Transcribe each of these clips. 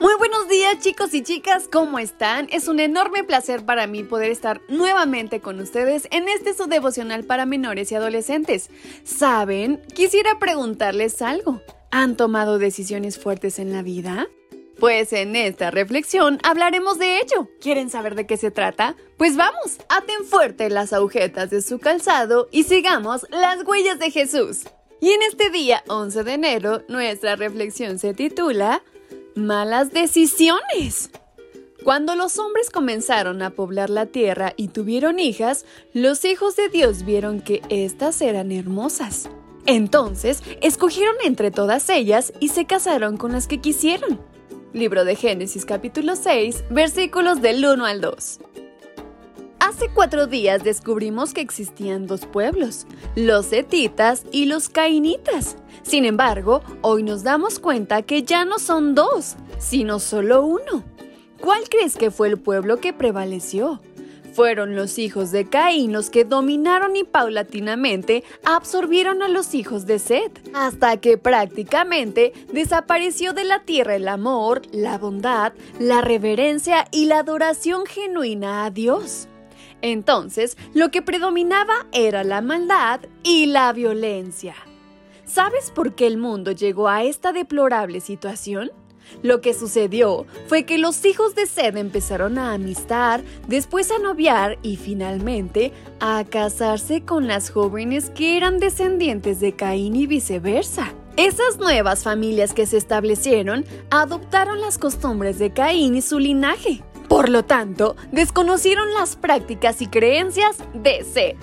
Muy buenos días chicos y chicas, ¿cómo están? Es un enorme placer para mí poder estar nuevamente con ustedes en este su devocional para menores y adolescentes. ¿Saben? Quisiera preguntarles algo. ¿Han tomado decisiones fuertes en la vida? Pues en esta reflexión hablaremos de ello. ¿Quieren saber de qué se trata? Pues vamos, aten fuerte las agujetas de su calzado y sigamos las huellas de Jesús. Y en este día 11 de enero, nuestra reflexión se titula Malas decisiones. Cuando los hombres comenzaron a poblar la tierra y tuvieron hijas, los hijos de Dios vieron que éstas eran hermosas. Entonces, escogieron entre todas ellas y se casaron con las que quisieron. Libro de Génesis capítulo 6, versículos del 1 al 2. Hace cuatro días descubrimos que existían dos pueblos, los etitas y los cainitas. Sin embargo, hoy nos damos cuenta que ya no son dos, sino solo uno. ¿Cuál crees que fue el pueblo que prevaleció? Fueron los hijos de Caín los que dominaron y paulatinamente absorbieron a los hijos de Seth, hasta que prácticamente desapareció de la tierra el amor, la bondad, la reverencia y la adoración genuina a Dios. Entonces, lo que predominaba era la maldad y la violencia. ¿Sabes por qué el mundo llegó a esta deplorable situación? Lo que sucedió fue que los hijos de Sed empezaron a amistar, después a noviar y finalmente a casarse con las jóvenes que eran descendientes de Caín y viceversa. Esas nuevas familias que se establecieron adoptaron las costumbres de Caín y su linaje. Por lo tanto, desconocieron las prácticas y creencias de Sed.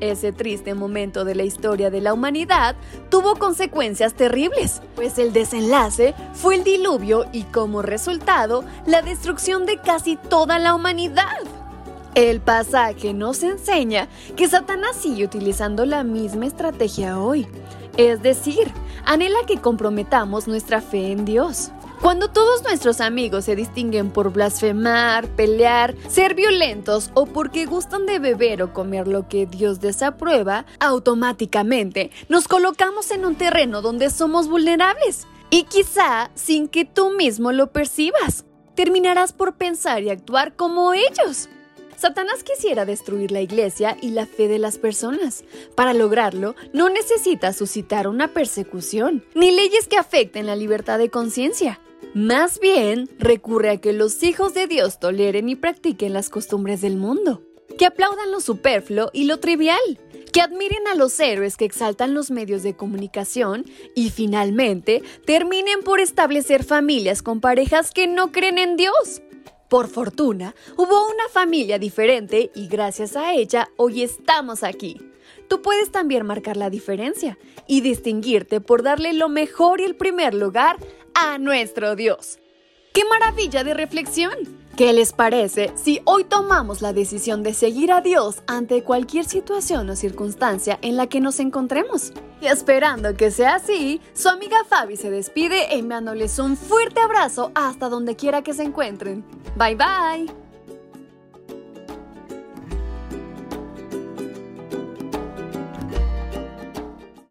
Ese triste momento de la historia de la humanidad tuvo consecuencias terribles, pues el desenlace fue el diluvio y como resultado la destrucción de casi toda la humanidad. El pasaje nos enseña que Satanás sigue utilizando la misma estrategia hoy, es decir, anhela que comprometamos nuestra fe en Dios. Cuando todos nuestros amigos se distinguen por blasfemar, pelear, ser violentos o porque gustan de beber o comer lo que Dios desaprueba, automáticamente nos colocamos en un terreno donde somos vulnerables. Y quizá sin que tú mismo lo percibas, terminarás por pensar y actuar como ellos. Satanás quisiera destruir la iglesia y la fe de las personas. Para lograrlo, no necesita suscitar una persecución, ni leyes que afecten la libertad de conciencia. Más bien, recurre a que los hijos de Dios toleren y practiquen las costumbres del mundo, que aplaudan lo superfluo y lo trivial, que admiren a los héroes que exaltan los medios de comunicación y finalmente terminen por establecer familias con parejas que no creen en Dios. Por fortuna, hubo una familia diferente y gracias a ella hoy estamos aquí. Tú puedes también marcar la diferencia y distinguirte por darle lo mejor y el primer lugar a nuestro Dios. ¡Qué maravilla de reflexión! ¿Qué les parece si hoy tomamos la decisión de seguir a Dios ante cualquier situación o circunstancia en la que nos encontremos? Y esperando que sea así, su amiga Fabi se despide enviándoles un fuerte abrazo hasta donde quiera que se encuentren. Bye bye.